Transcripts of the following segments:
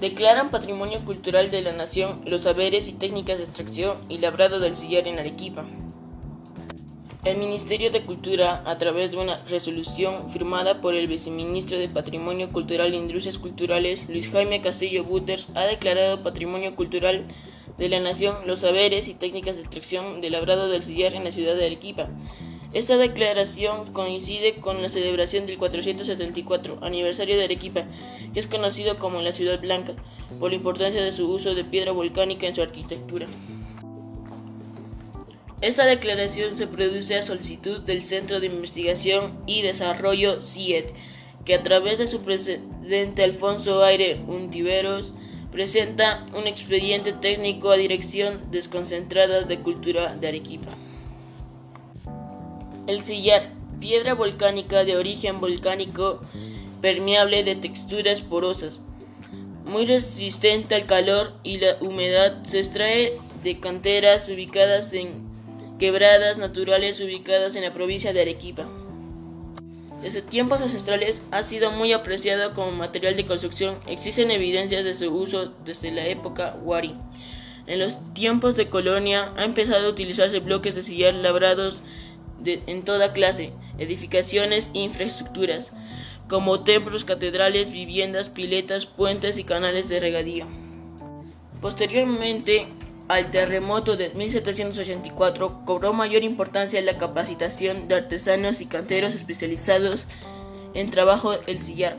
Declaran Patrimonio Cultural de la Nación los saberes y técnicas de extracción y labrado del sillar en Arequipa. El Ministerio de Cultura, a través de una resolución firmada por el viceministro de Patrimonio Cultural e Industrias Culturales, Luis Jaime Castillo Butters, ha declarado Patrimonio Cultural de la Nación los saberes y técnicas de extracción de labrado del sillar en la ciudad de Arequipa. Esta declaración coincide con la celebración del 474 aniversario de Arequipa, que es conocido como la Ciudad Blanca, por la importancia de su uso de piedra volcánica en su arquitectura. Esta declaración se produce a solicitud del Centro de Investigación y Desarrollo CIET, que a través de su presidente Alfonso Aire Untiveros presenta un expediente técnico a Dirección Desconcentrada de Cultura de Arequipa. El sillar, piedra volcánica de origen volcánico, permeable de texturas porosas, muy resistente al calor y la humedad, se extrae de canteras ubicadas en quebradas naturales ubicadas en la provincia de Arequipa. Desde tiempos ancestrales ha sido muy apreciado como material de construcción. Existen evidencias de su uso desde la época Wari. En los tiempos de colonia ha empezado a utilizarse bloques de sillar labrados en toda clase, edificaciones e infraestructuras, como templos, catedrales, viviendas, piletas, puentes y canales de regadío. Posteriormente al terremoto de 1784 cobró mayor importancia la capacitación de artesanos y canteros especializados en trabajo el sillar.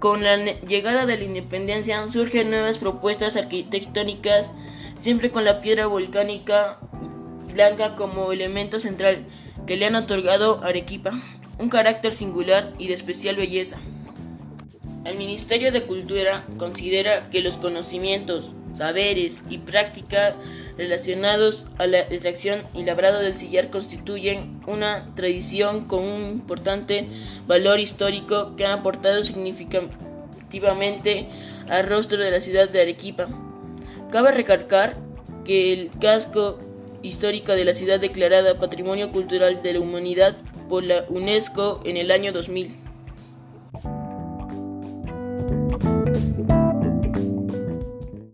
Con la llegada de la independencia surgen nuevas propuestas arquitectónicas, siempre con la piedra volcánica blanca como elemento central que le han otorgado a Arequipa un carácter singular y de especial belleza. El Ministerio de Cultura considera que los conocimientos, saberes y prácticas relacionados a la extracción y labrado del sillar constituyen una tradición con un importante valor histórico que ha aportado significativamente al rostro de la ciudad de Arequipa. Cabe recalcar que el casco histórica de la ciudad declarada Patrimonio Cultural de la Humanidad por la UNESCO en el año 2000.